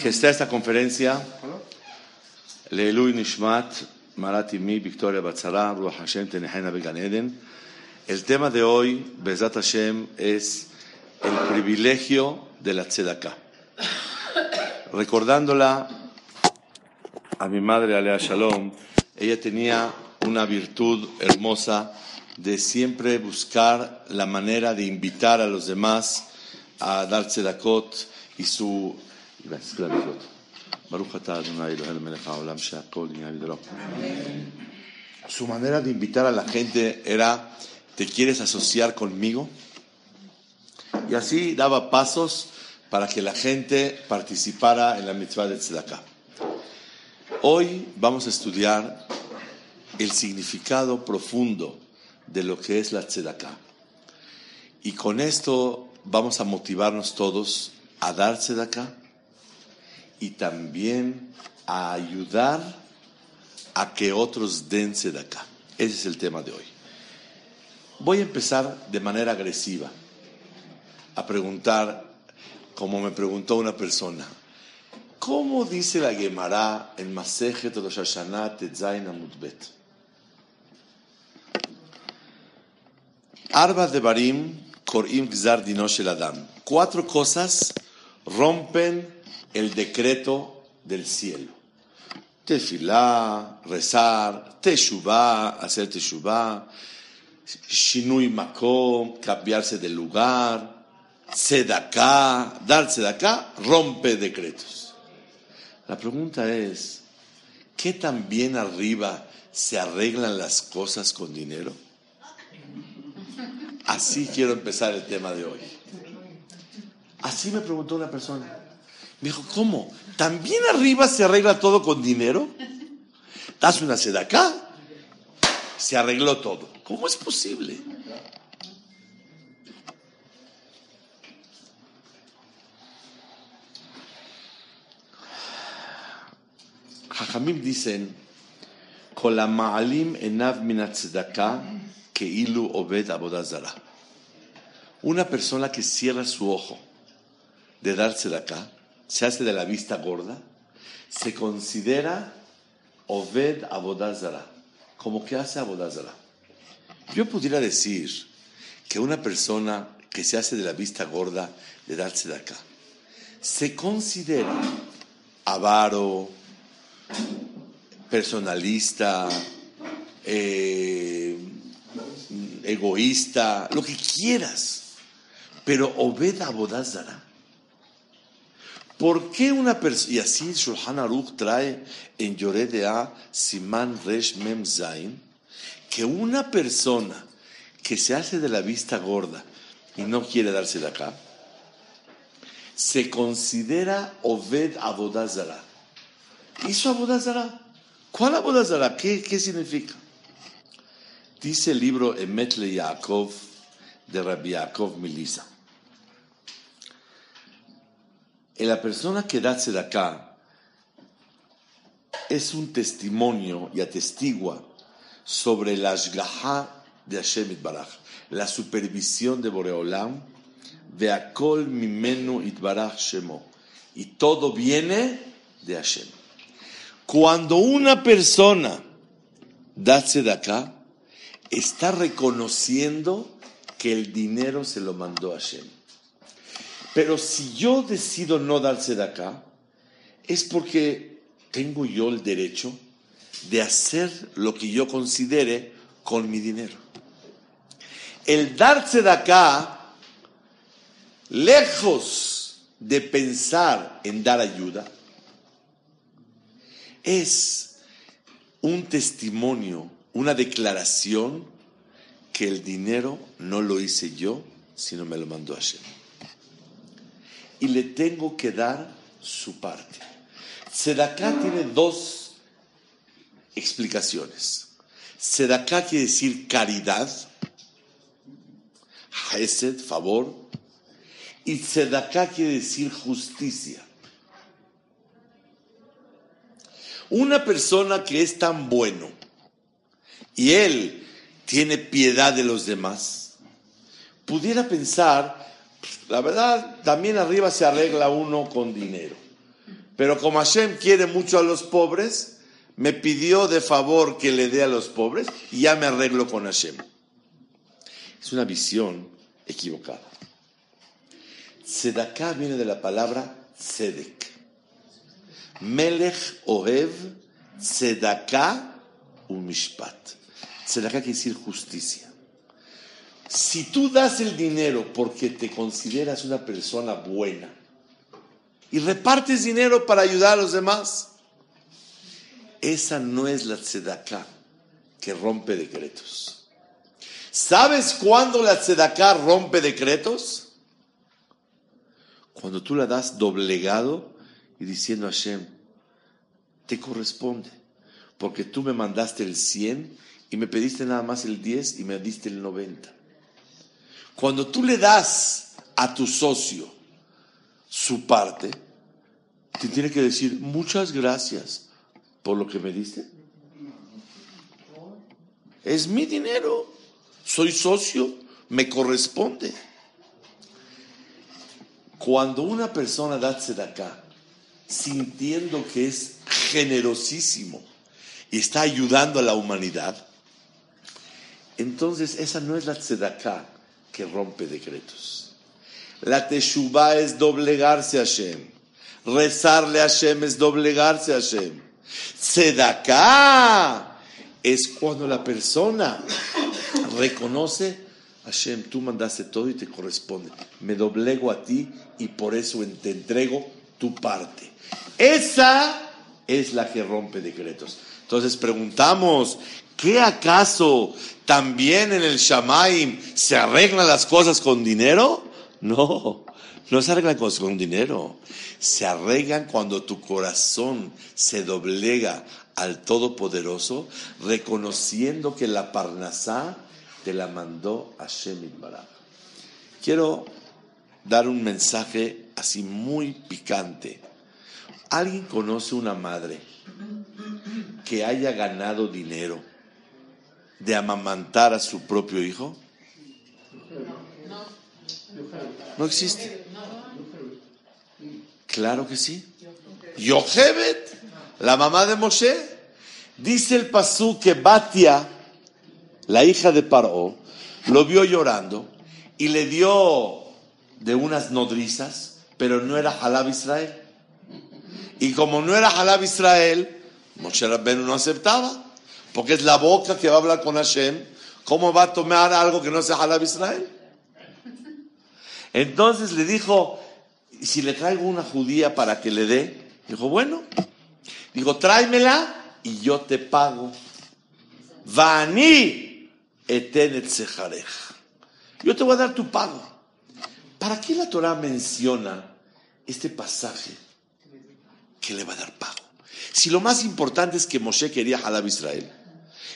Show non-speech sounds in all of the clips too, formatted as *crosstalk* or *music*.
que está esta conferencia, Leilui Nishmat, Marati Mi, Victoria Batzara, Ruach Hashem, Tenehena Began Eden. El tema de hoy, Bezat Hashem, es el privilegio de la tzedakah. Recordándola a mi madre, Alea Shalom, ella tenía una virtud hermosa de siempre buscar la manera de invitar a los demás a dar tzedakot y su su manera de invitar a la gente era ¿te quieres asociar conmigo? Y así daba pasos para que la gente participara en la mitzvah de tzedakah. Hoy vamos a estudiar el significado profundo de lo que es la tzedakah. Y con esto vamos a motivarnos todos a dar tzedakah y también a ayudar a que otros den tzedakah. Ese es el tema de hoy. Voy a empezar de manera agresiva a preguntar, como me preguntó una persona, ¿cómo dice la Gemara en Masejet Rosh Hashanah Tetzain Amudbet? Arba de Barim Korim Gzar Dinoshel Adam. Cuatro cosas rompen el decreto del cielo. Tefilá, rezar, teshuvá, hacer teshuvá, shinui makom, cambiarse de lugar, sedaká, dar sedaká, rompe decretos. La pregunta es, ¿qué tan bien arriba se arreglan las cosas con dinero? Así quiero empezar el tema de hoy. Así me preguntó una persona. Me dijo, ¿cómo? ¿También arriba se arregla todo con dinero? Das una seda acá, se arregló todo. ¿Cómo es posible? Jajamim dicen. Una persona que cierra su ojo de darse de acá, se hace de la vista gorda, se considera obed abodazara, como que hace abodazara. Yo pudiera decir que una persona que se hace de la vista gorda de darse de acá, se considera avaro, personalista, eh, egoísta, lo que quieras, pero Obed Abodazara. ¿Por qué una persona, y así Shulchan Aruch trae en Yoredea Siman Resh Mem Zain, que una persona que se hace de la vista gorda y no quiere darse de acá, se considera Obed Abodazara. ¿Hizo Abodazara? ¿Cuál Abodazara? ¿Qué, ¿Qué significa? Dice el libro Emetle Yaakov de Rabbi Yaakov Milisa. En la persona que da acá es un testimonio y atestigua sobre la Ashgaha de Hashem Itbaraj, la supervisión de Boreolam, de Akol Mimenu Itbaraj Shemo, y todo viene de Hashem. Cuando una persona da acá, está reconociendo que el dinero se lo mandó Hashem. Pero si yo decido no darse de acá, es porque tengo yo el derecho de hacer lo que yo considere con mi dinero. El darse de acá, lejos de pensar en dar ayuda, es un testimonio una declaración que el dinero no lo hice yo, sino me lo mandó Hashem. Y le tengo que dar su parte. Sedaká tiene dos explicaciones. Sedaká quiere decir caridad, Hesed, favor, y Sedaká quiere decir justicia. Una persona que es tan bueno, y él tiene piedad de los demás, pudiera pensar, la verdad, también arriba se arregla uno con dinero. Pero como Hashem quiere mucho a los pobres, me pidió de favor que le dé a los pobres y ya me arreglo con Hashem. Es una visión equivocada. Tzedaká viene de la palabra tzedek. Melech ohev tzedaká umishpat. Tzedaká quiere decir justicia. Si tú das el dinero porque te consideras una persona buena y repartes dinero para ayudar a los demás, esa no es la tzedaká que rompe decretos. ¿Sabes cuándo la tzedaká rompe decretos? Cuando tú la das doblegado y diciendo a Hashem, te corresponde, porque tú me mandaste el 100 y me pediste nada más el 10 y me diste el 90. Cuando tú le das a tu socio su parte, te tiene que decir muchas gracias por lo que me diste. Es mi dinero, soy socio, me corresponde. Cuando una persona da acá, sintiendo que es generosísimo y está ayudando a la humanidad, entonces esa no es la tzedakah que rompe decretos. La teshuvah es doblegarse a Hashem. Rezarle a Hashem es doblegarse a Hashem. Tzedakah es cuando la persona reconoce, Hashem, tú mandaste todo y te corresponde. Me doblego a ti y por eso te entrego tu parte. Esa es la que rompe decretos. Entonces preguntamos, ¿qué acaso también en el Shamaim se arreglan las cosas con dinero? No, no se arreglan con dinero. Se arreglan cuando tu corazón se doblega al Todopoderoso, reconociendo que la Parnasá te la mandó Hashem Baraj. Quiero dar un mensaje así muy picante. ¿Alguien conoce una madre que haya ganado dinero de amamantar a su propio hijo? No existe. Claro que sí. Yochebet, la mamá de Moshe, dice el pasú que Batia, la hija de Paró, lo vio llorando y le dio de unas nodrizas, pero no era Halab Israel. Y como no era Halab Israel, Moshe Rabbeinu no aceptaba, porque es la boca que va a hablar con Hashem. ¿Cómo va a tomar algo que no sea Halab Israel? Entonces le dijo, si le traigo una judía para que le dé, dijo, bueno, dijo, tráemela y yo te pago. Vani etenet Yo te voy a dar tu pago. ¿Para qué la Torah menciona este pasaje que le va a dar pago? Si lo más importante es que Moshe quería Halab Israel,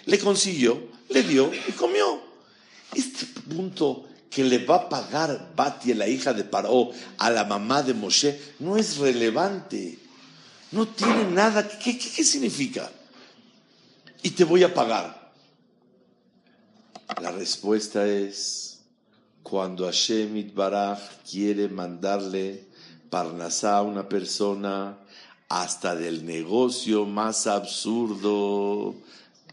le consiguió, le dio y comió. Este punto que le va a pagar Batia, la hija de Paró, a la mamá de Moshe, no es relevante. No tiene nada. ¿Qué, significa? Y te voy a pagar. La respuesta es cuando Hashem Baraj quiere mandarle Parnasá a una persona, hasta del negocio más absurdo,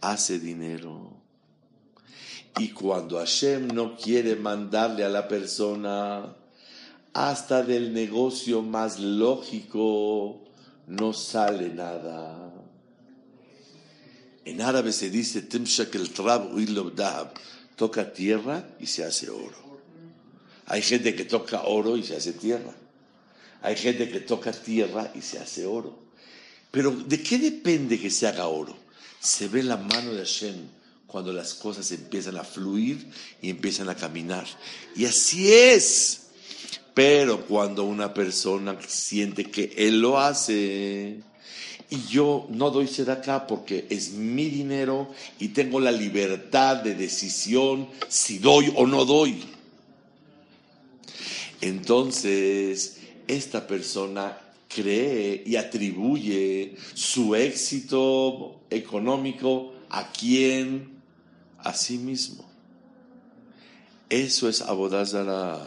hace dinero. Y cuando Hashem no quiere mandarle a la persona, hasta del negocio más lógico no sale nada. En árabe se dice toca tierra y se hace oro. Hay gente que toca oro y se hace tierra. Hay gente que toca tierra y se hace oro. Pero ¿de qué depende que se haga oro? Se ve la mano de Hashem cuando las cosas empiezan a fluir y empiezan a caminar. Y así es. Pero cuando una persona siente que él lo hace y yo no doy acá porque es mi dinero y tengo la libertad de decisión si doy o no doy. Entonces, esta persona cree y atribuye su éxito económico a quién? a sí mismo. Eso es Abodazara.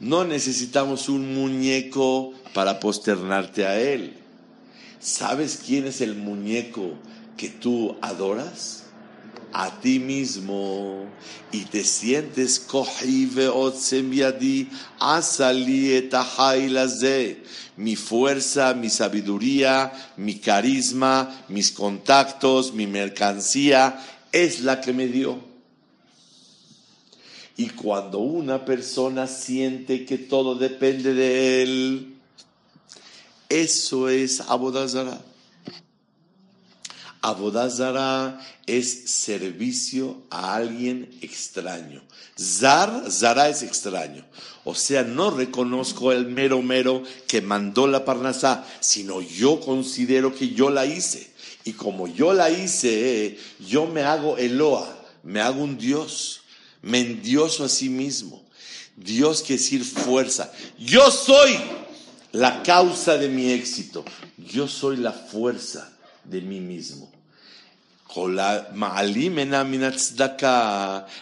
No necesitamos un muñeco para posternarte a él. ¿Sabes quién es el muñeco que tú adoras? A ti mismo y te sientes mi fuerza, mi sabiduría, mi carisma, mis contactos, mi mercancía es la que me dio. Y cuando una persona siente que todo depende de él, eso es Abodazara. Abodazara es servicio a alguien extraño. Zar, Zara es extraño. O sea, no reconozco el mero mero que mandó la parnasá, sino yo considero que yo la hice. Y como yo la hice, yo me hago Eloa, me hago un Dios, me endioso a sí mismo. Dios quiere decir fuerza. Yo soy la causa de mi éxito. Yo soy la fuerza de mí mismo.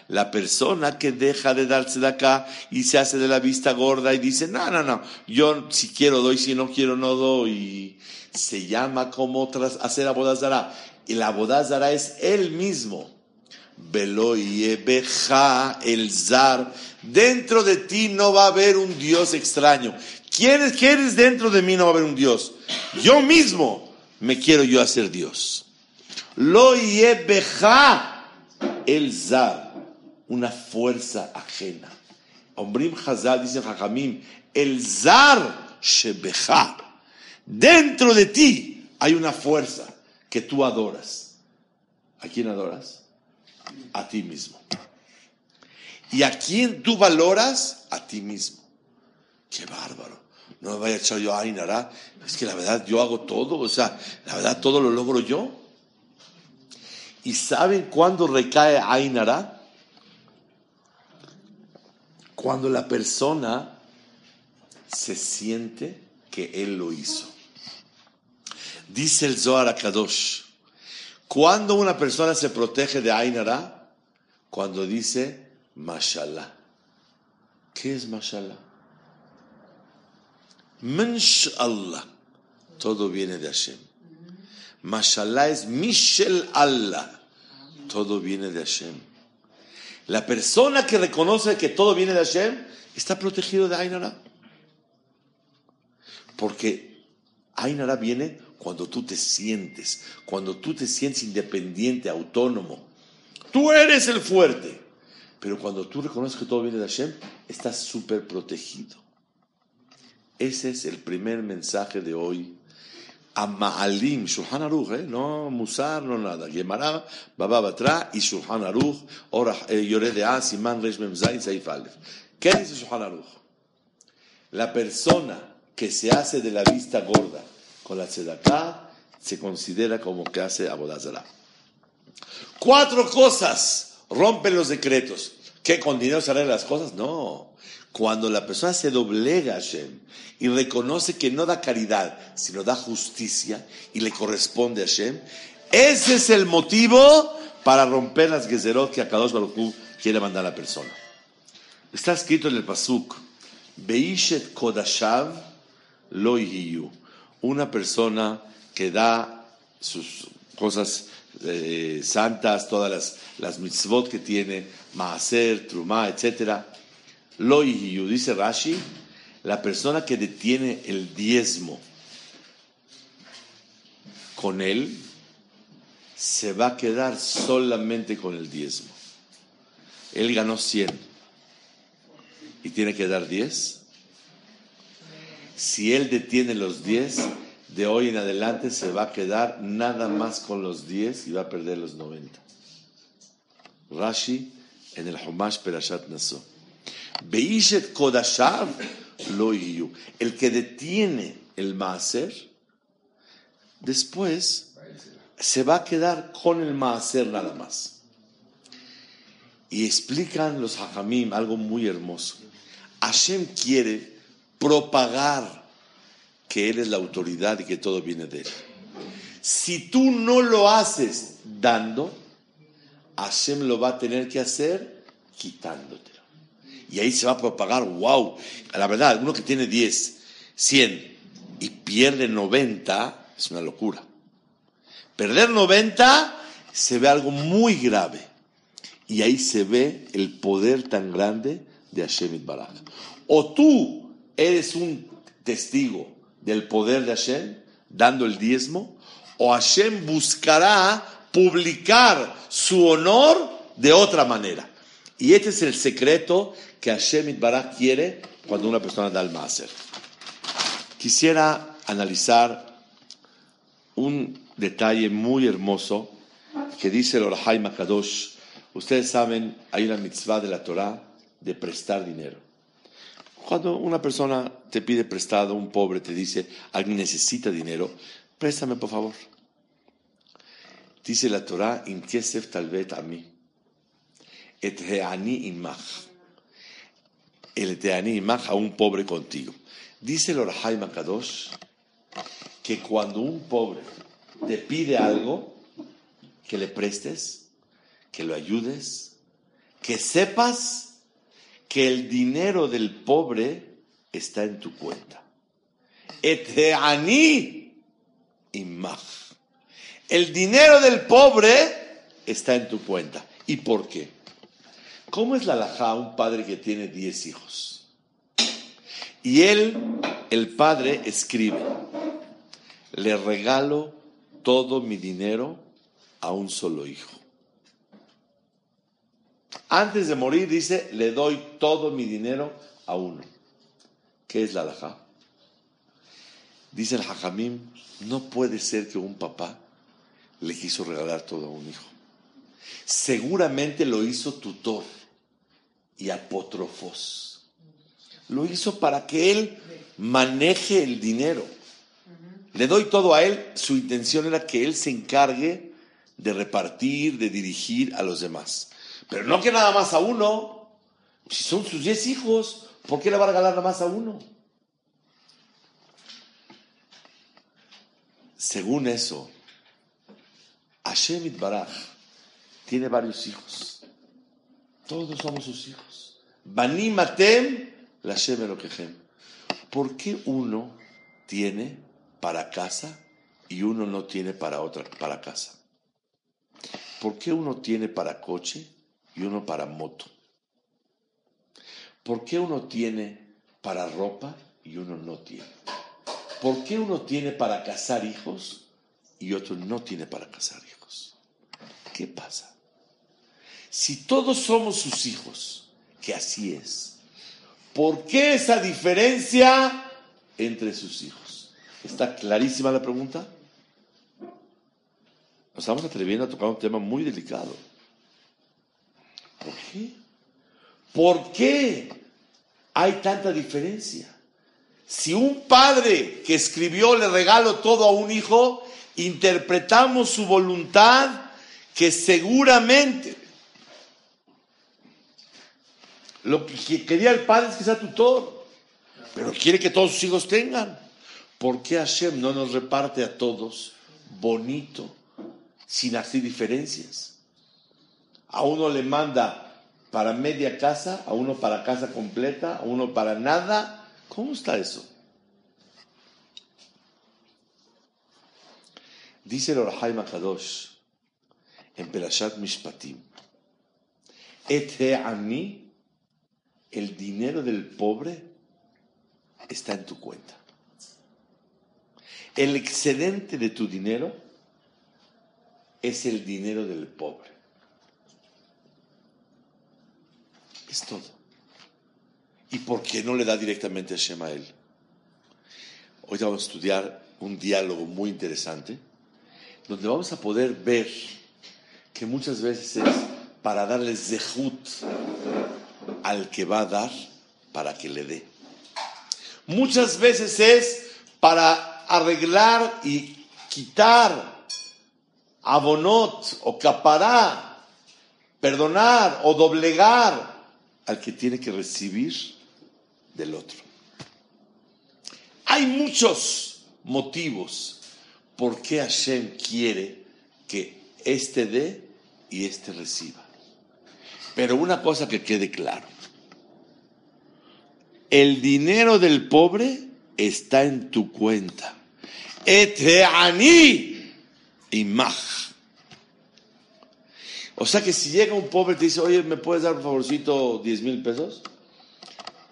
La persona que deja de dar tzedakah y se hace de la vista gorda y dice, no, no, no, yo si quiero doy, si no quiero no doy. Se llama como otras, hacer abodazara. Y la abodazara es él mismo. El zar. Dentro de ti no va a haber un Dios extraño. ¿Quién eres dentro de mí? No va a haber un Dios. Yo mismo me quiero yo hacer Dios. Lo yebeja el zar, una fuerza ajena. Ombrim Hazal dice Jajamim, el zar shebeja. Dentro de ti hay una fuerza que tú adoras. ¿A quién adoras? A ti mismo. ¿Y a quién tú valoras? A ti mismo. Qué bárbaro. No me vaya a echar yo a Ainara. Es que la verdad yo hago todo. O sea, la verdad todo lo logro yo. ¿Y saben cuándo recae Ainara? Cuando la persona se siente que él lo hizo. Dice el Zohar Kadosh, cuando una persona se protege de Ainara, cuando dice Mashallah. ¿Qué es Mashallah? Mensh Allah. Todo viene de Hashem. Mashallah es Mishel Allah. Todo viene de Hashem. La persona que reconoce que todo viene de Hashem está protegido de Ainara. Porque Ainara viene cuando tú te sientes, cuando tú te sientes independiente, autónomo. Tú eres el fuerte. Pero cuando tú reconoces que todo viene de Hashem, estás súper protegido. Ese es el primer mensaje de hoy Amaalim, Shulchan Aruch, ¿eh? no Musar, no nada. Gemara, Baba Batra y Shulchan Aruch, eh, Yored de Siman Resh Memzain, Saif Aleph. ¿Qué dice Shulchan Aruch? La persona que se hace de la vista gorda con la tzedakah se considera como que hace abodazara. Cuatro cosas rompen los decretos. ¿Qué con dinero se arreglan las cosas? No. Cuando la persona se doblega a Hashem y reconoce que no da caridad, sino da justicia y le corresponde a Hashem, ese es el motivo para romper las gezerot que Akadosh Baruch quiere mandar a la persona. Está escrito en el Pasuk, Beishet Kodashav lo Una persona que da sus cosas eh, santas, todas las, las mitzvot que tiene, Maaser, Trumá, etcétera, lo dice Rashi, la persona que detiene el diezmo con él se va a quedar solamente con el diezmo. Él ganó 100 y tiene que dar 10. Si él detiene los 10, de hoy en adelante se va a quedar nada más con los 10 y va a perder los 90. Rashi en el Humash Perashat Naso. Beishet Kodashav lo El que detiene el Maaser, después se va a quedar con el Maaser nada más. Y explican los Hajamim algo muy hermoso. Hashem quiere propagar que Él es la autoridad y que todo viene de Él. Si tú no lo haces dando, Hashem lo va a tener que hacer quitándotelo. Y ahí se va a propagar, wow, la verdad, uno que tiene 10, 100, pierde 90, es una locura. Perder 90 se ve algo muy grave. Y ahí se ve el poder tan grande de Hashem Baraj. O tú eres un testigo del poder de Hashem, dando el diezmo, o Hashem buscará publicar su honor de otra manera. Y este es el secreto que Hashem Baraj quiere cuando una persona da el máser. Quisiera analizar un detalle muy hermoso que dice el Orahai Makadosh. Ustedes saben, hay una mitzvah de la Torah de prestar dinero. Cuando una persona te pide prestado, un pobre te dice, alguien necesita dinero, préstame por favor. Dice la Torah, intiesef talvet a mí. Et heani imach. El teani imach a un pobre contigo. Dice el Orahai Makadosh que cuando un pobre te pide algo, que le prestes, que lo ayudes, que sepas que el dinero del pobre está en tu cuenta. Eteani imach. El dinero del pobre está en tu cuenta. ¿Y por qué? ¿Cómo es la laja un padre que tiene 10 hijos? Y él, el padre, escribe, le regalo todo mi dinero a un solo hijo. Antes de morir dice, le doy todo mi dinero a uno. ¿Qué es la alajá? Dice el hajamim, no puede ser que un papá le quiso regalar todo a un hijo. Seguramente lo hizo tutor y apótrofos. Lo hizo para que él maneje el dinero. Le doy todo a él. Su intención era que él se encargue de repartir, de dirigir a los demás. Pero no que nada más a uno. Si son sus diez hijos, ¿por qué le va a regalar nada más a uno? Según eso, Hashem Baraj tiene varios hijos. Todos somos sus hijos. Bani Matem, la Shem ¿Por qué uno tiene para casa y uno no tiene para otra para casa? ¿Por qué uno tiene para coche y uno para moto? ¿Por qué uno tiene para ropa y uno no tiene? ¿Por qué uno tiene para casar hijos y otro no tiene para casar hijos? ¿Qué pasa? Si todos somos sus hijos, que así es, ¿por qué esa diferencia entre sus hijos? ¿Está clarísima la pregunta? Nos estamos atreviendo a tocar un tema muy delicado. ¿Por qué? ¿Por qué hay tanta diferencia? Si un padre que escribió le regalo todo a un hijo, interpretamos su voluntad que seguramente lo que quería el padre es que sea tutor, pero quiere que todos sus hijos tengan. ¿Por qué Hashem no nos reparte a todos bonito, sin hacer diferencias? A uno le manda para media casa, a uno para casa completa, a uno para nada. ¿Cómo está eso? Dice el Orahai Makadosh en Perashat Mishpatim, Et ani, el dinero del pobre está en tu cuenta el excedente de tu dinero es el dinero del pobre. Es todo. ¿Y por qué no le da directamente a Shema a él? Hoy vamos a estudiar un diálogo muy interesante, donde vamos a poder ver que muchas veces es para darle zehut al que va a dar para que le dé. Muchas veces es para arreglar y quitar abonot o capará, perdonar o doblegar al que tiene que recibir del otro. Hay muchos motivos por qué Hashem quiere que este dé y este reciba. Pero una cosa que quede claro. El dinero del pobre está en tu cuenta Eteani imaj. O sea que si llega un pobre y te dice, oye, ¿me puedes dar un favorcito 10 mil pesos?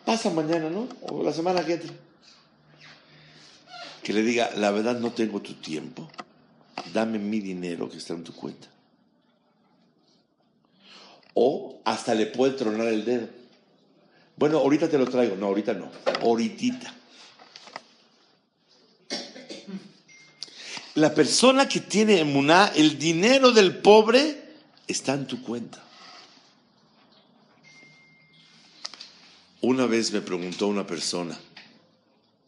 Pasa mañana, ¿no? O la semana que entra. Que le diga, la verdad no tengo tu tiempo, dame mi dinero que está en tu cuenta. O hasta le puede tronar el dedo. Bueno, ahorita te lo traigo. No, ahorita no. Ahorita. La persona que tiene emuná, el dinero del pobre está en tu cuenta. Una vez me preguntó una persona,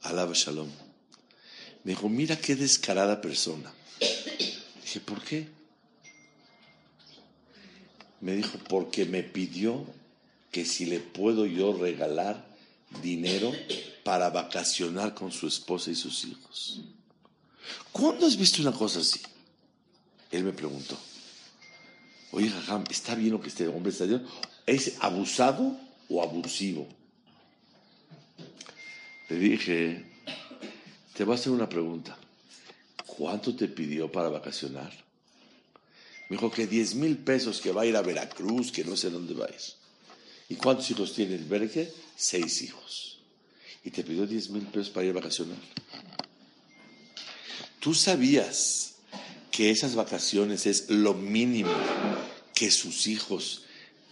alaba shalom, me dijo, mira qué descarada persona. Dije, ¿por qué? Me dijo, porque me pidió que si le puedo yo regalar dinero para vacacionar con su esposa y sus hijos. ¿Cuándo has visto una cosa así? Él me preguntó. Oye, Jajam, ¿está bien lo que este hombre está diciendo? ¿Es abusado o abusivo? Le dije, te voy a hacer una pregunta. ¿Cuánto te pidió para vacacionar? Me dijo que 10 mil pesos que va a ir a Veracruz, que no sé dónde va a ir. ¿Y cuántos hijos tiene el Berge? Seis hijos. Y te pidió 10 mil pesos para ir a vacacionar. ¿Tú sabías que esas vacaciones es lo mínimo que sus hijos,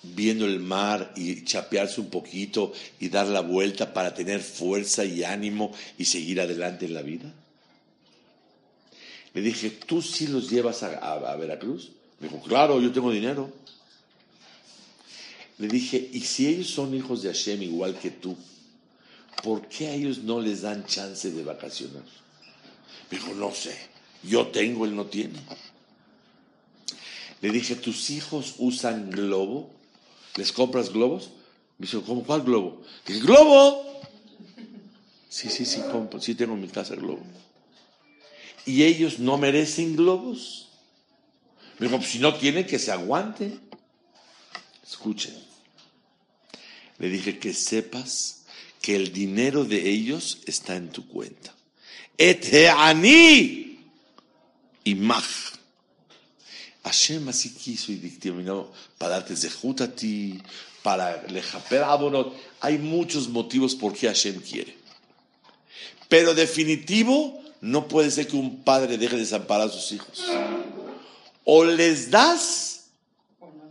viendo el mar y chapearse un poquito y dar la vuelta para tener fuerza y ánimo y seguir adelante en la vida? Le dije, ¿tú sí los llevas a, Veracruz? Me dijo, claro, yo tengo dinero. Le dije, ¿y si ellos son hijos de Hashem igual que tú? ¿Por qué a ellos no les dan chance de vacacionar? Me dijo, no sé, yo tengo, él no tiene. Le dije, ¿tus hijos usan globo? ¿Les compras globos? Me dijo, ¿cómo cuál globo? Dije, ¡globo! Sí, sí, sí, compro, sí tengo en mi casa el globo. ¿Y ellos no merecen globos? Me dijo, pues si no tienen, que se aguante. Escuchen. Le dije que sepas que el dinero de ellos está en tu cuenta. Eteani imaj. Hashem así quiso y dictaminó para darte zehut a ti, para lejaper abonot. Hay muchos motivos por qué Hashem quiere. Pero definitivo, no puede ser que un padre deje de desamparar a sus hijos. O les das,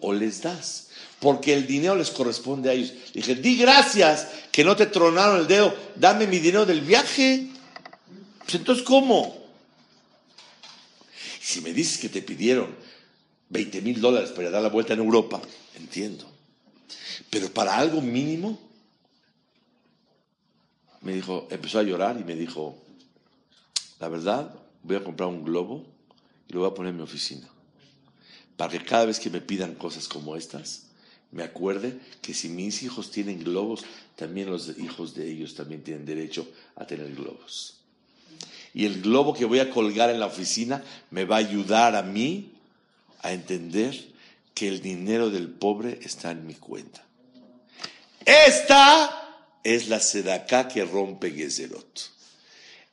o les das. Porque el dinero les corresponde a ellos. Dije, di gracias que no te tronaron el dedo, dame mi dinero del viaje. Pues entonces, ¿cómo? Si me dices que te pidieron 20 mil dólares para dar la vuelta en Europa, entiendo. Pero para algo mínimo, me dijo, empezó a llorar y me dijo, la verdad, voy a comprar un globo y lo voy a poner en mi oficina. Para que cada vez que me pidan cosas como estas, me acuerde que si mis hijos tienen globos, también los hijos de ellos también tienen derecho a tener globos. Y el globo que voy a colgar en la oficina me va a ayudar a mí a entender que el dinero del pobre está en mi cuenta. Esta es la sedacá que rompe Gezerot.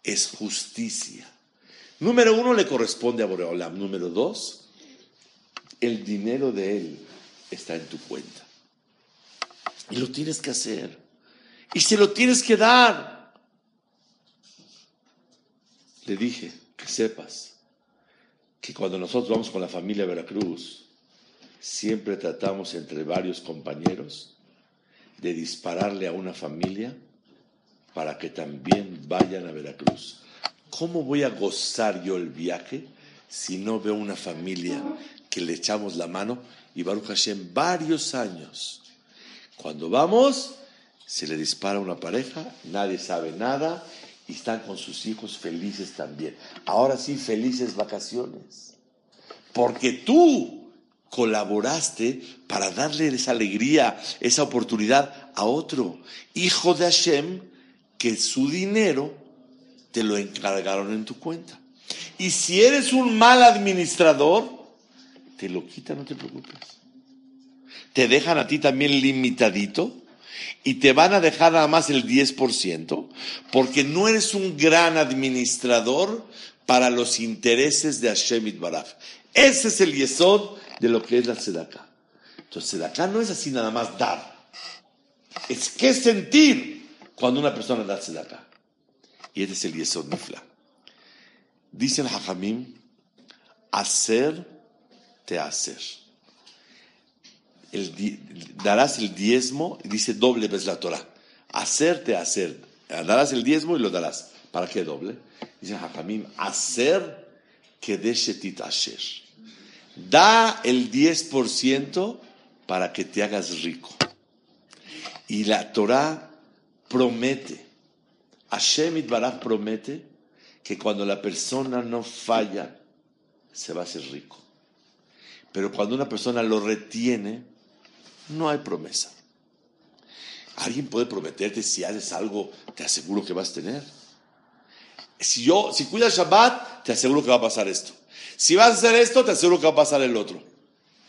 Es justicia. Número uno le corresponde a Boreolam. Número dos, el dinero de él está en tu cuenta. Y lo tienes que hacer. Y se lo tienes que dar. Le dije que sepas que cuando nosotros vamos con la familia Veracruz, siempre tratamos entre varios compañeros de dispararle a una familia para que también vayan a Veracruz. ¿Cómo voy a gozar yo el viaje si no veo una familia que le echamos la mano y Baruch Hashem varios años. Cuando vamos, se le dispara una pareja, nadie sabe nada y están con sus hijos felices también. Ahora sí, felices vacaciones. Porque tú colaboraste para darle esa alegría, esa oportunidad a otro hijo de Hashem que su dinero te lo encargaron en tu cuenta. Y si eres un mal administrador, te lo quitan, no te preocupes. Te dejan a ti también limitadito y te van a dejar nada más el 10% porque no eres un gran administrador para los intereses de Hashem Itbaraj. Ese es el yesod de lo que es la tzedakah. Entonces, tzedakah no es así nada más dar. Es qué sentir cuando una persona da tzedakah. Y ese es el yesod nifla. Dice el hajamim, hacer te hacer. darás el diezmo, dice doble vez la Torah. Hacerte hacer. Darás el diezmo y lo darás. ¿Para qué doble? Dice Hajamim, hacer que de shetit asher. Da el 10% para que te hagas rico. Y la Torah promete, Hashem Itbaraj promete que cuando la persona no falla, se va a hacer rico. Pero cuando una persona lo retiene, no hay promesa. Alguien puede prometerte si haces algo, te aseguro que vas a tener. Si yo, si cuidas Shabbat, te aseguro que va a pasar esto. Si vas a hacer esto, te aseguro que va a pasar el otro.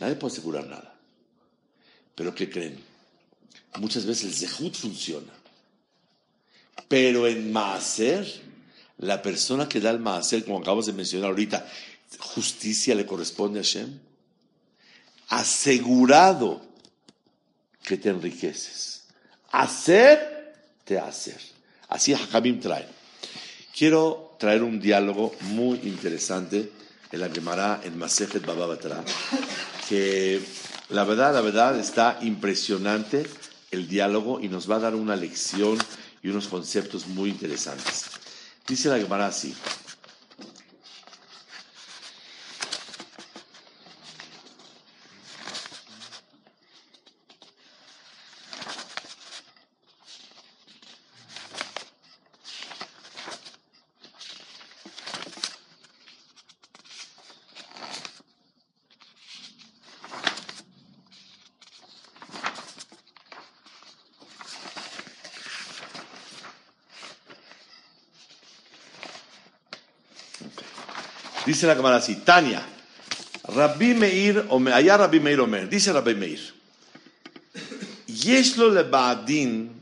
Nadie puede asegurar nada. Pero ¿qué creen? Muchas veces el Zehut funciona. Pero en Maaser, la persona que da el Maaser, como acabamos de mencionar ahorita, justicia le corresponde a Hashem. Asegurado que te enriqueces. Hacer, te hacer. Así Hakabim trae. Quiero traer un diálogo muy interesante en la Gemara en Masejet Baba Batra, que la verdad, la verdad está impresionante el diálogo y nos va a dar una lección y unos conceptos muy interesantes. Dice la Gemara así. Dice la cámara así, Tania, Rabbi Meir, allá Rabbi Meir Omer, dice Rabbi Meir, Yeshlo le Baadin,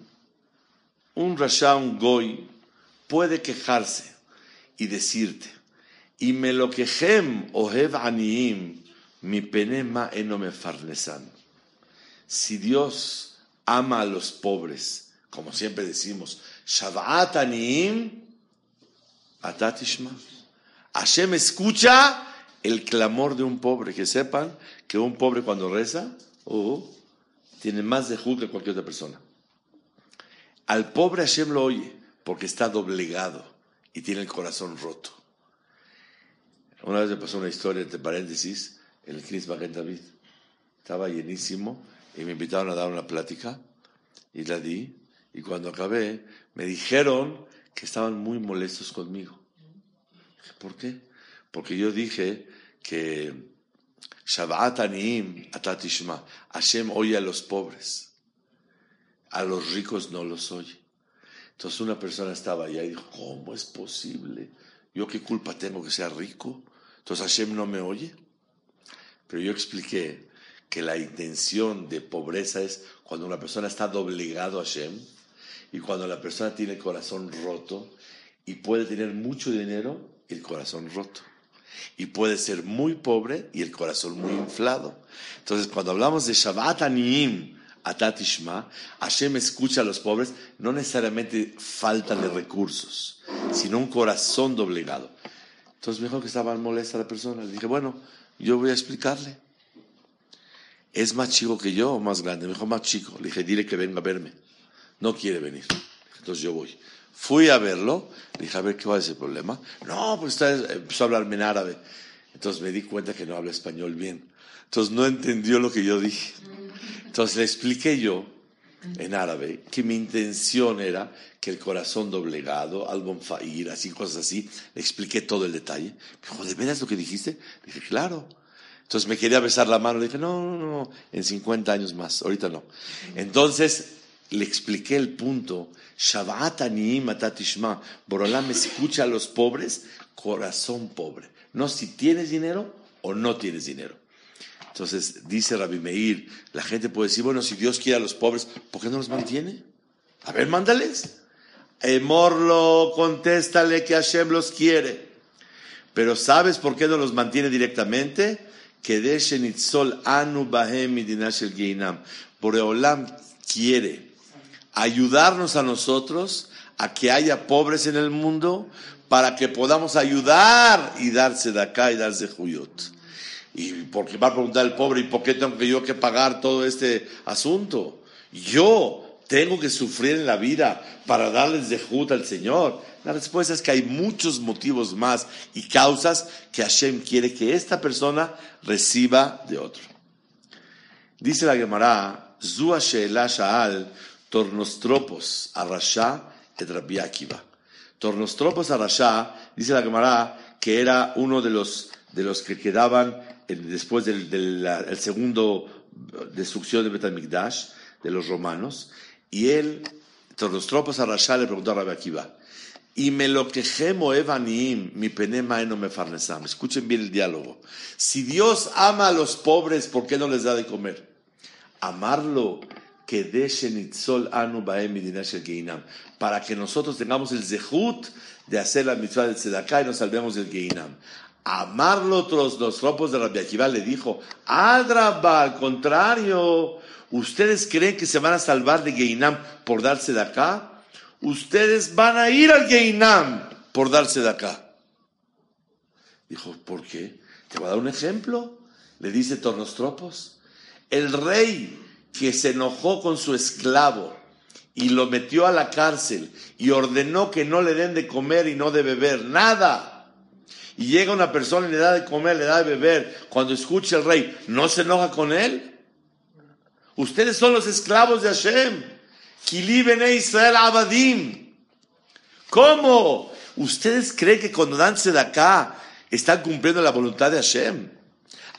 un rasha, un goy, puede quejarse y decirte, y me lo quejem ohev aniim, mi penema eno me farnesan. Si Dios ama a los pobres, como siempre decimos, Shabbat aniim, atatishma. Hashem escucha el clamor de un pobre. Que sepan que un pobre cuando reza, oh, tiene más de que cualquier otra persona. Al pobre Hashem lo oye porque está doblegado y tiene el corazón roto. Una vez me pasó una historia, entre paréntesis, en el Knis David. Estaba llenísimo y me invitaron a dar una plática y la di. Y cuando acabé, me dijeron que estaban muy molestos conmigo. ¿Por qué? Porque yo dije que Shabbat Aniim Atatishma, Hashem oye a los pobres, a los ricos no los oye. Entonces una persona estaba allá y dijo, ¿cómo es posible? ¿Yo qué culpa tengo que sea rico? Entonces Hashem no me oye. Pero yo expliqué que la intención de pobreza es cuando una persona está doblegado a Hashem y cuando la persona tiene corazón roto y puede tener mucho dinero el corazón roto. Y puede ser muy pobre y el corazón muy inflado. Entonces, cuando hablamos de Shabbat Aniim, Atatishma, Hashem escucha a los pobres, no necesariamente falta de recursos, sino un corazón doblegado. Entonces me dijo que estaba molesta la persona. Le dije, bueno, yo voy a explicarle. ¿Es más chico que yo o más grande? Me dijo, más chico. Le dije, dile que venga a verme. No quiere venir. Entonces yo voy. Fui a verlo, dije, a ver, ¿qué va a ser el problema? No, pues empezó a hablarme en árabe. Entonces me di cuenta que no habla español bien. Entonces no entendió lo que yo dije. Entonces le expliqué yo en árabe que mi intención era que el corazón doblegado, algo fair, así, cosas así. Le expliqué todo el detalle. Me dijo, ¿de veras lo que dijiste? Le dije, claro. Entonces me quería besar la mano. Le dije, no, no, no, en 50 años más, ahorita no. Entonces le expliqué el punto. Shabbat. Borolam escucha a los pobres, corazón pobre. No si tienes dinero o no tienes dinero. Entonces dice Rabbi Meir, la gente puede decir, bueno, si Dios quiere a los pobres, ¿por qué no los mantiene? A ver, mándales. Emorlo, contéstale que Hashem los quiere. Pero ¿sabes por qué no los mantiene directamente? Que anu bahem. Boreolam quiere ayudarnos a nosotros a que haya pobres en el mundo para que podamos ayudar y darse de acá y darse juyot. Y porque va a preguntar el pobre, ¿y por qué tengo que yo que pagar todo este asunto? Yo tengo que sufrir en la vida para darles de jud al Señor. La respuesta es que hay muchos motivos más y causas que Hashem quiere que esta persona reciba de otro. Dice la Gemara, Zua Sha'al, Tornostropos, Arasha, et Rabbi Akiva. Tornostropos Arasha, dice la Gemara, que era uno de los, de los que quedaban después del, del segundo destrucción de Betamigdash, de los romanos, y él, Tornostropos Arasha, le preguntó a Rabbi Akiva, y me lo quejemo evanim, mi penema no me farnesam. Escuchen bien el diálogo. Si Dios ama a los pobres, ¿por qué no les da de comer? Amarlo para que nosotros tengamos el zehut de hacer la mitzvah del tzedakah y nos salvemos del geinam. Amarlo otros los ropos de Rabbi Akiva le dijo, Adraba, al contrario, ¿ustedes creen que se van a salvar de geinam por darse de acá? Ustedes van a ir al geinam por darse de acá. Dijo, ¿por qué? Te voy a dar un ejemplo. Le dice Tornostropos. El rey que se enojó con su esclavo y lo metió a la cárcel y ordenó que no le den de comer y no de beber nada. Y llega una persona y le da de comer, le da de beber. Cuando escucha el rey, ¿no se enoja con él? Ustedes son los esclavos de Hashem. Israel Abadim. ¿Cómo? ¿Ustedes creen que cuando dan acá están cumpliendo la voluntad de Hashem?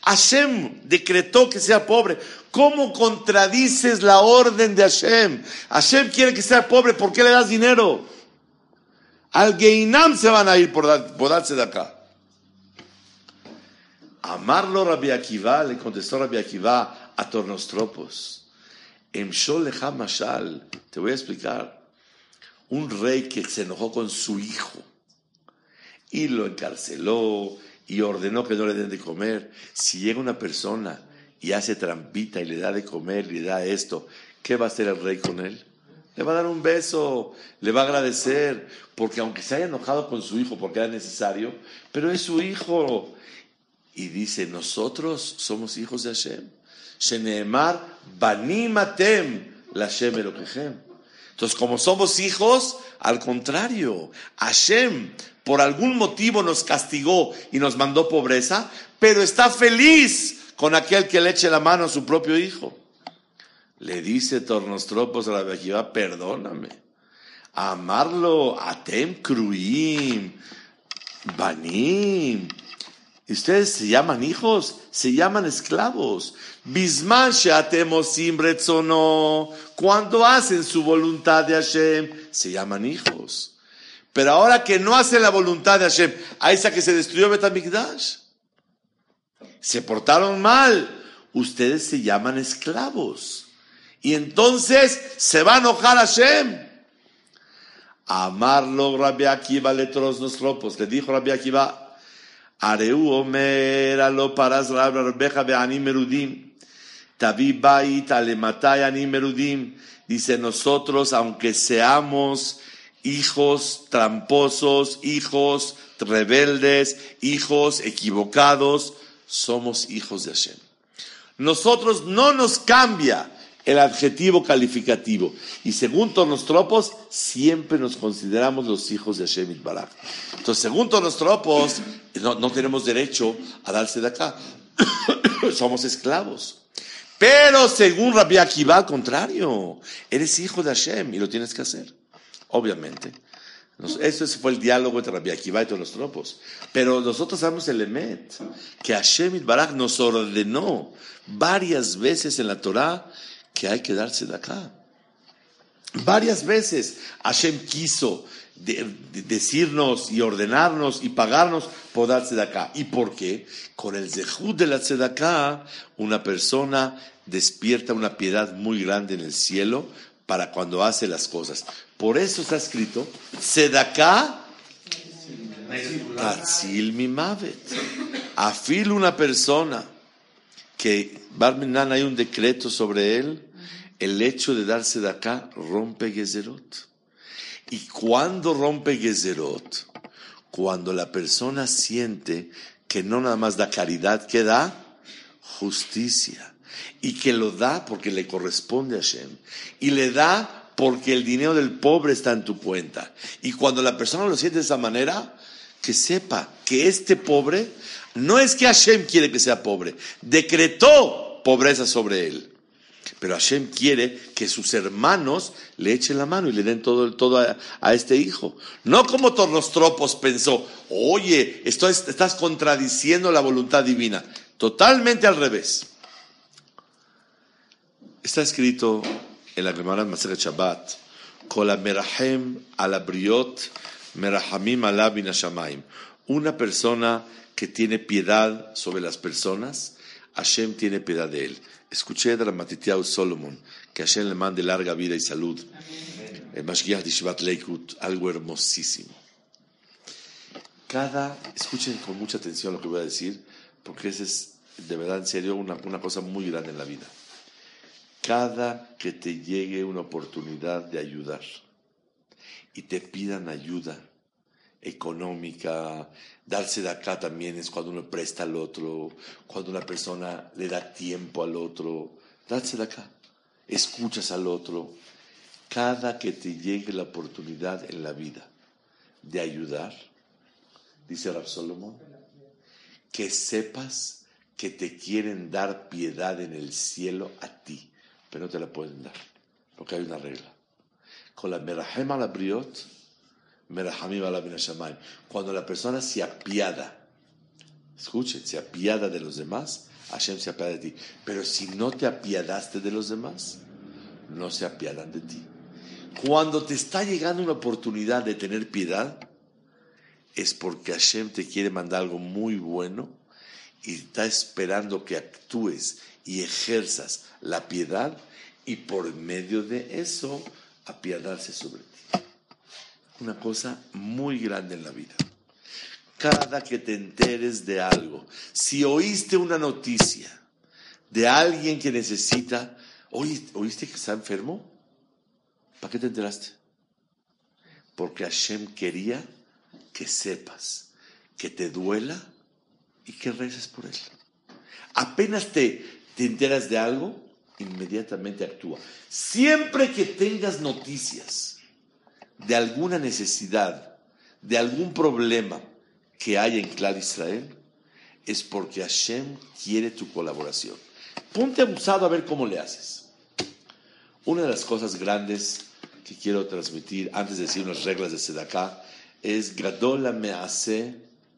Hashem decretó que sea pobre. ¿Cómo contradices la orden de Hashem? Hashem quiere que sea pobre, ¿por qué le das dinero? Al Geinam se van a ir por, darse de acá. Amarlo Rabbi Akiva, le contestó Rabbi Akiva a Tornostropos. En Mashal, te voy a explicar. Un rey que se enojó con su hijo y lo encarceló y ordenó que no le den de comer. Si llega una persona y hace trampita y le da de comer, le da esto, ¿qué va a hacer el rey con él? Le va a dar un beso, le va a agradecer, porque aunque se haya enojado con su hijo porque era necesario, pero es su hijo. Y dice, nosotros somos hijos de Hashem. Sheneemar, banimatem, la Hashem Entonces, como somos hijos, al contrario, Hashem por algún motivo nos castigó y nos mandó pobreza, pero está feliz con aquel que le eche la mano a su propio hijo. Le dice Tornostropos a la Bejiva, perdóname. Amarlo, atem cruim, banim. Ustedes se llaman hijos, se llaman esclavos. Bisman sheatemosim retzono. Cuando hacen su voluntad de Hashem, se llaman hijos. Pero ahora que no hacen la voluntad de Hashem, a esa que se destruyó Betamikdash se portaron mal, ustedes se llaman esclavos. Y entonces se va a enojar Hashem. Amarlo Rabbi Akiva le los ropos. Le dijo Rabbi Akiva, Areu omer alo paras rabbeja ve'anim merudim. Bait alematay merudim. Dice nosotros, aunque seamos hijos tramposos, hijos rebeldes, hijos equivocados, somos hijos de Hashem. Nosotros no nos cambia el adjetivo calificativo. Y según tropos, siempre nos consideramos los hijos de Hashem Barak. Entonces, según tropos, no, no tenemos derecho a darse de acá. *coughs* Somos esclavos. Pero según Rabbi Akiva, al contrario, eres hijo de Hashem y lo tienes que hacer. Obviamente. Eso fue el diálogo entre Rabbi Akiva y todos los tropos. Pero nosotros sabemos el Emet, que Hashem Barak nos ordenó varias veces en la Torah que hay que darse de acá. Varias veces Hashem quiso decirnos y ordenarnos y pagarnos por darse de acá. ¿Y por qué? Con el zehut de la tzedakah, una persona despierta una piedad muy grande en el cielo para cuando hace las cosas. Por eso está escrito, Sedaká Atzil mi mavet. Afil una persona que Barminan hay un decreto sobre él, el hecho de darse de rompe Gezerot. Y cuando rompe Gezerot, cuando la persona siente que no nada más da caridad, que da justicia. Y que lo da porque le corresponde a Hashem. Y le da porque el dinero del pobre está en tu cuenta. Y cuando la persona lo siente de esa manera, que sepa que este pobre no es que Hashem quiere que sea pobre, decretó pobreza sobre él. Pero Hashem quiere que sus hermanos le echen la mano y le den todo, todo a, este hijo. No como todos los tropos pensó, oye, estás contradiciendo la voluntad divina. Totalmente al revés. Está escrito en la Gemara Maseret Shabbat, merahem alabriot merahamim alabin Una persona que tiene piedad sobre las personas, Hashem tiene piedad de él. Escuché de Ramatitiao Solomon que Hashem le mande larga vida y salud. El Mashgiach de Shivat Leikut, algo hermosísimo. Cada, escuchen con mucha atención lo que voy a decir, porque ese es de verdad, en serio, una, una cosa muy grande en la vida. Cada que te llegue una oportunidad de ayudar y te pidan ayuda económica, darse de acá también es cuando uno presta al otro, cuando una persona le da tiempo al otro, darse de acá, escuchas al otro. Cada que te llegue la oportunidad en la vida de ayudar, dice Rab Solomon, que sepas que te quieren dar piedad en el cielo a ti, pero no te la pueden dar, porque hay una regla. Con la merahem la briot, cuando la persona se apiada, escuchen, se apiada de los demás, Hashem se apiada de ti. Pero si no te apiadaste de los demás, no se apiadan de ti. Cuando te está llegando una oportunidad de tener piedad, es porque Hashem te quiere mandar algo muy bueno y está esperando que actúes y ejerzas la piedad y por medio de eso apiadarse sobre ti una cosa muy grande en la vida. Cada que te enteres de algo, si oíste una noticia de alguien que necesita, ¿oíste que está enfermo? ¿Para qué te enteraste? Porque Hashem quería que sepas, que te duela y que reces por él. Apenas te, te enteras de algo, inmediatamente actúa. Siempre que tengas noticias, de alguna necesidad, de algún problema que haya en Clar Israel, es porque Hashem quiere tu colaboración. Ponte abusado a ver cómo le haces. Una de las cosas grandes que quiero transmitir antes de decir unas reglas de Sedaká es Gadola hace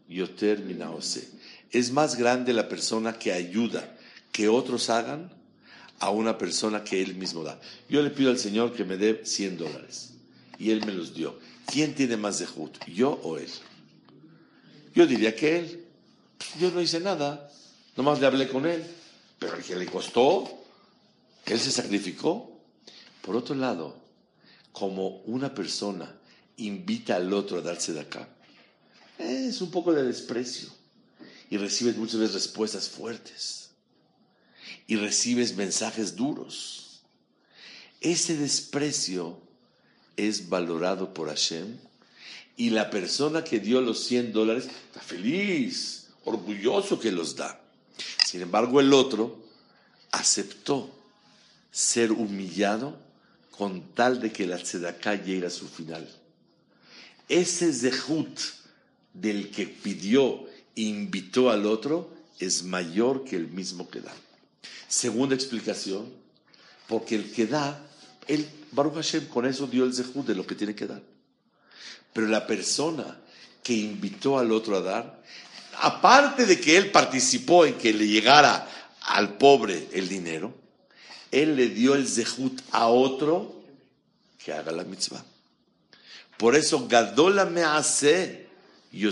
yoter minaose. Es más grande la persona que ayuda que otros hagan a una persona que él mismo da. Yo le pido al Señor que me dé 100 dólares y él me los dio. ¿Quién tiene más de Jud, yo o él? Yo diría que él. Yo no hice nada, nomás le hablé con él, pero el que le costó, él se sacrificó. Por otro lado, como una persona invita al otro a darse de acá, es un poco de desprecio y recibes muchas veces respuestas fuertes y recibes mensajes duros. Ese desprecio es valorado por Hashem y la persona que dio los 100 dólares está feliz, orgulloso que los da. Sin embargo, el otro aceptó ser humillado con tal de que la tzedaká llegue a su final. Ese zehut del que pidió e invitó al otro es mayor que el mismo que da. Segunda explicación, porque el que da, él Baruch Hashem con eso dio el zehut de lo que tiene que dar. Pero la persona que invitó al otro a dar, aparte de que él participó en que le llegara al pobre el dinero, él le dio el zehut a otro que haga la mitzvah. Por eso, Gadola me hace, yo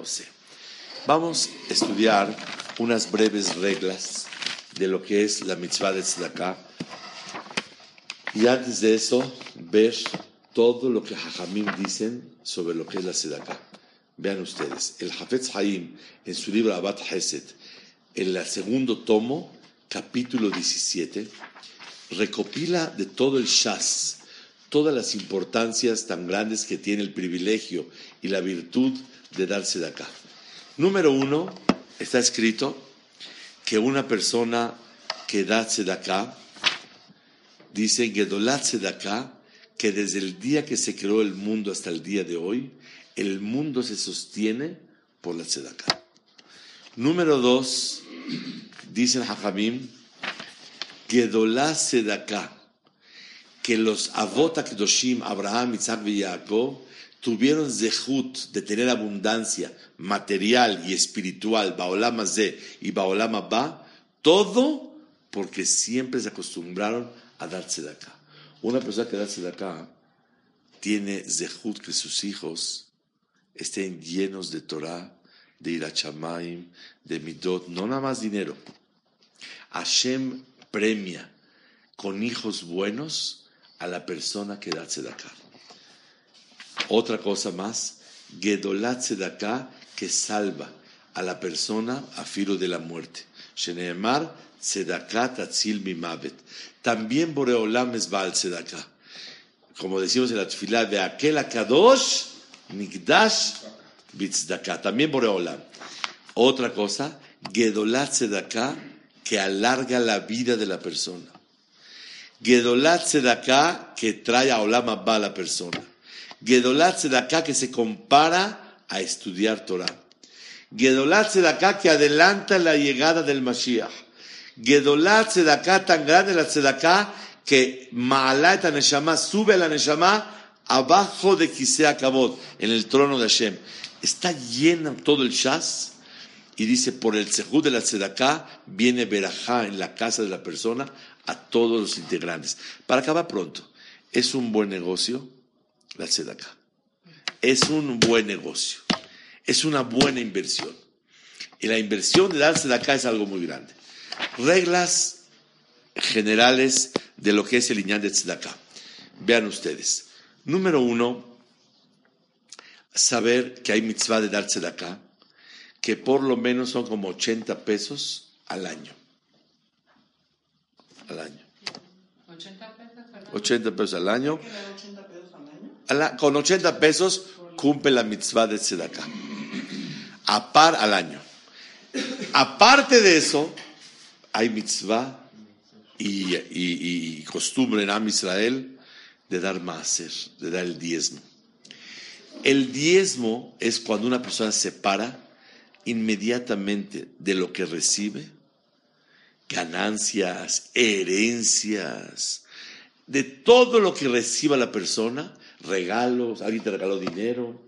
ose. Vamos a estudiar unas breves reglas de lo que es la mitzvah de Tzedakah y antes de eso, ver todo lo que Jajamim dicen sobre lo que es la Sedaka. Vean ustedes, el Hafetz Haim, en su libro Abad Hesed, en el segundo tomo, capítulo 17, recopila de todo el Shas, todas las importancias tan grandes que tiene el privilegio y la virtud de darse de acá. Número uno, está escrito que una persona que da acá, dice Gedolat acá, que desde el día que se creó el mundo hasta el día de hoy, el mundo se sostiene por la tzedakah. Número dos, dicen Hajamim, Gedolá Sedaká, que los Avot Kedoshim, Abraham, Isaac y Jacob, tuvieron zehut de tener abundancia material y espiritual, Baolam y Baolam Ba, todo porque siempre se acostumbraron a darse de acá. Una persona que darse de acá tiene zehut que sus hijos estén llenos de Torah, de Irachamaim, de Midot, no nada más dinero. Hashem premia con hijos buenos a la persona que da acá. Otra cosa más, Gedolat Tzedakah que salva a la persona a filo de la muerte. Sheneemar Tzedakah Tatzil Mimavet. También Boreolam es Baal Tzedakah. Como decimos en la tefilá de aquel Akadosh, Nikdash Bitzdakah. También Boreolam. Otra cosa, Gedolat Tzedakah que alarga la vida de la persona. Gedolat Tzedakah que trae a Olam Abba a la persona. Gedolat Tzedakah que se compara a estudiar Torah. Gedolat Tzedakah que adelanta la llegada del Mashiach. Gedolat Tzedakah tan grande la Tzedakah que Ma'alat Neshama sube a la Neshama abajo de Kisea Kabot, en el trono de Hashem. Está lleno todo el Shas y dice, por el Sehud de la Tzedakah viene Berajá en la casa de la persona a todos los integrantes. Para acabar pronto, ¿es un buen negocio? La tzedakah. Es un buen negocio, es una buena inversión. Y la inversión de dar tzedakah es algo muy grande. Reglas generales de lo que es el iñán de tzedakah. Vean ustedes. Número uno, saber que hay mitzvah de dar tzedakah, que por lo menos son como 80 pesos al año. Al año. 80 pesos al año con 80 pesos cumple la mitzvah de tzedakah. A par al año. Aparte de eso, hay mitzvah y, costumbre en Am Israel de dar maaser, de dar el diezmo. El diezmo es cuando una persona separa inmediatamente de lo que recibe, ganancias, herencias, de todo lo que reciba la persona, regalos, alguien te regaló dinero.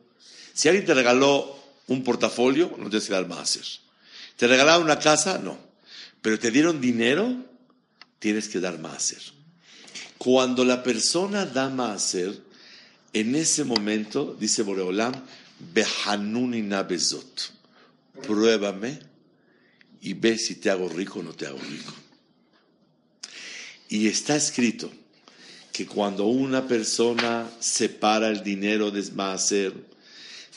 Si alguien te regaló un portafolio, no tienes que dar hacer. ¿Te regalaron una casa? No. Pero te dieron dinero, tienes que dar hacer. Cuando la persona da hacer, en ese momento, dice Boreolam, Behanuni bezot. Pruébame y ve si te hago rico o no te hago rico. Y está escrito que cuando una persona separa el dinero de Maaser,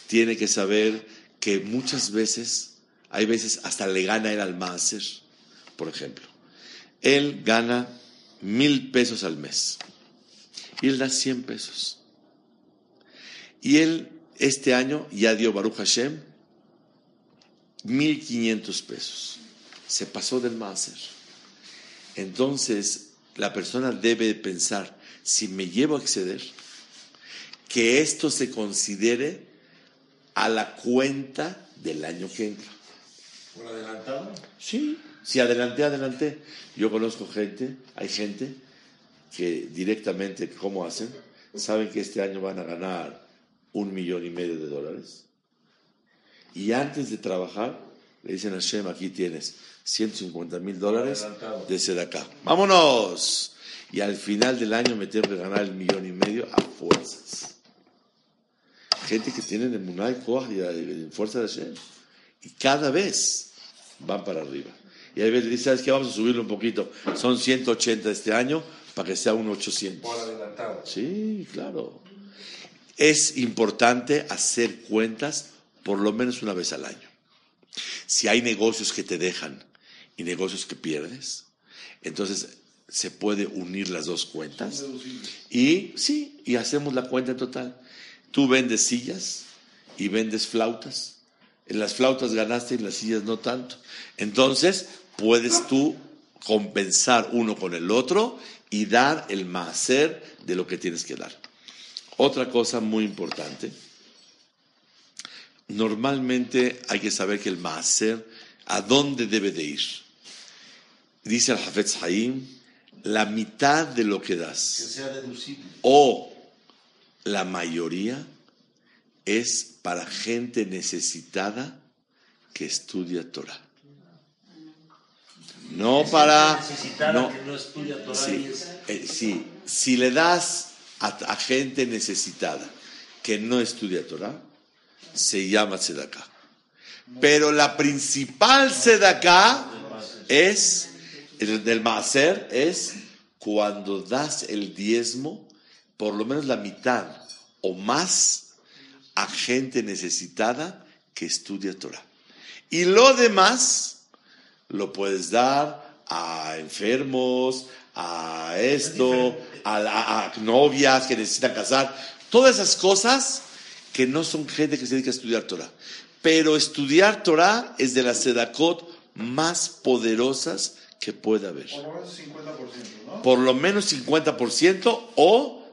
tiene que saber que muchas veces, hay veces hasta le gana él al Maaser. Por ejemplo, él gana mil pesos al mes y él da cien pesos. Y él este año ya dio Baruch Hashem mil quinientos pesos. Se pasó del Maaser. Entonces, la persona debe pensar, si me llevo a exceder, que esto se considere a la cuenta del año que entra. ¿Por adelantado? Sí, si adelanté, adelanté. Yo conozco gente, hay gente que directamente, ¿cómo hacen? Saben que este año van a ganar un millón y medio de dólares. Y antes de trabajar, le dicen a Shem, aquí tienes 150 mil dólares de acá. ¡Vámonos! Y al final del año me tengo que ganar el millón y medio a fuerzas. Gente que tiene el Munay y y fuerza de Hashem. Y cada vez van para arriba. Y a veces dice, ¿sabes qué? Vamos a subirlo un poquito. Son 180 este año para que sea un 800. Por adelantado. Sí, claro. Es importante hacer cuentas por lo menos una vez al año. Si hay negocios que te dejan y negocios que pierdes, entonces se puede unir las dos cuentas y sí, y hacemos la cuenta total. Tú vendes sillas y vendes flautas. En las flautas ganaste y en las sillas no tanto. Entonces, puedes tú compensar uno con el otro y dar el maaser de lo que tienes que dar. Otra cosa muy importante, normalmente hay que saber que el maaser, ¿a dónde debe de ir? Dice el Hafetz Haim, la mitad de lo que das, Que sea deducible. o la mayoría, es para gente necesitada que estudia Torah. No para... No, que no estudia Torah Sí, es- eh, sí. si le das a, a gente necesitada que no estudia Torah, se llama tzedakah. Pero la principal tzedakah es, el del maaser, es cuando das el diezmo, por lo menos la mitad o más, a gente necesitada que estudia Torah. Y lo demás lo puedes dar a enfermos, a esto, a, a- novias que necesitan casar, todas esas cosas que no son gente que se dedica a estudiar Torah. Pero estudiar Torah es de las sedakot más poderosas que puede haber. Por lo menos 50%, ¿no? Por lo menos 50% o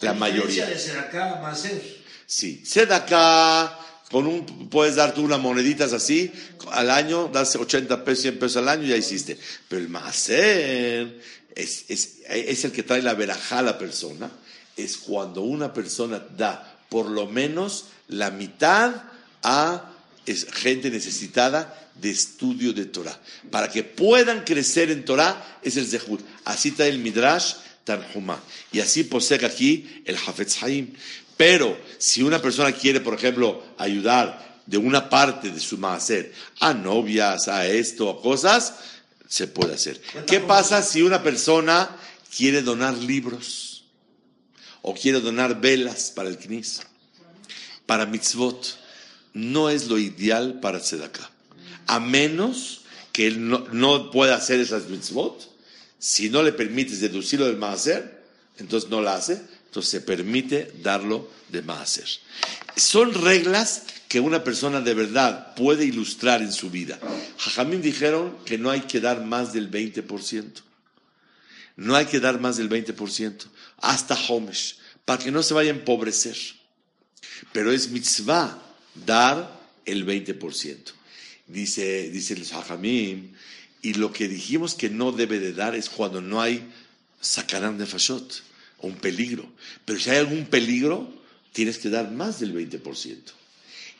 la mayoría. diferencia de ser acá más ser. Sí, acá con un, puedes dar tú unas moneditas así, al año, das 80 pesos, 100 pesos al año y ya hiciste. Pero el macer es, es, es el que trae la verajá a la persona, es cuando una persona da por lo menos la mitad a es- gente necesitada de estudio de Torah. Para que puedan crecer en Torah es el zehut. Así está el Midrash Tanhumá. Y así posee aquí el Hafetz Haim. Pero si una persona quiere, por ejemplo, ayudar de una parte de su maaser a novias, a esto, a cosas, se puede hacer. ¿Qué pasa si una persona quiere donar libros o quiere donar velas para el knis? Para mitzvot, no es lo ideal para tzedakah. A menos que él no, no pueda hacer esas mitzvot, si no le permites deducirlo del maaser, entonces no la hace, entonces se permite darlo de maaser. Son reglas que una persona de verdad puede ilustrar en su vida. Jajamín dijeron que no hay que dar más del 20%. No hay que dar más del 20%, hasta Homesh, para que no se vaya a empobrecer. Pero es mitzvah dar el 20%. Dice, dice el Jajamim, y lo que dijimos que no debe de dar es cuando no hay sacarán de fashot, un peligro. Pero si hay algún peligro, tienes que dar más del 20%.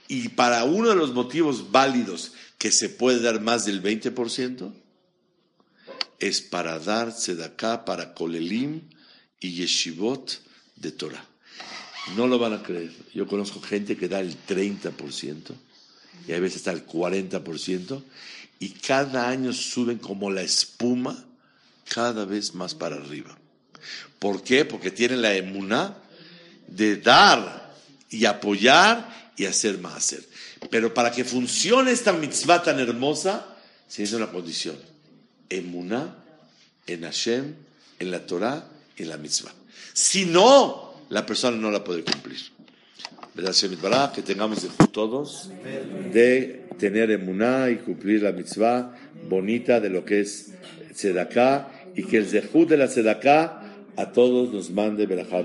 Y para uno de los motivos válidos que se puede dar más del 20%, es para dar tzedakah para kolelim y yeshivot de Torah. No lo van a creer. Yo conozco gente que da el 30% y a veces está el 40% y cada año suben como la espuma cada vez más para arriba. ¿Por qué? Porque tienen la emuná de dar y apoyar y hacer más hacer. Pero para que funcione esta mitzvah tan hermosa, se necesita una condición. Emuná en Hashem, en la Torah en la mitzvah. Si no, la persona no la puede cumplir. Que tengamos todos de tener emuná y cumplir la mitzvah bonita de lo que es tzedakah y que el zehut de la tzedakah a todos nos mande berajá.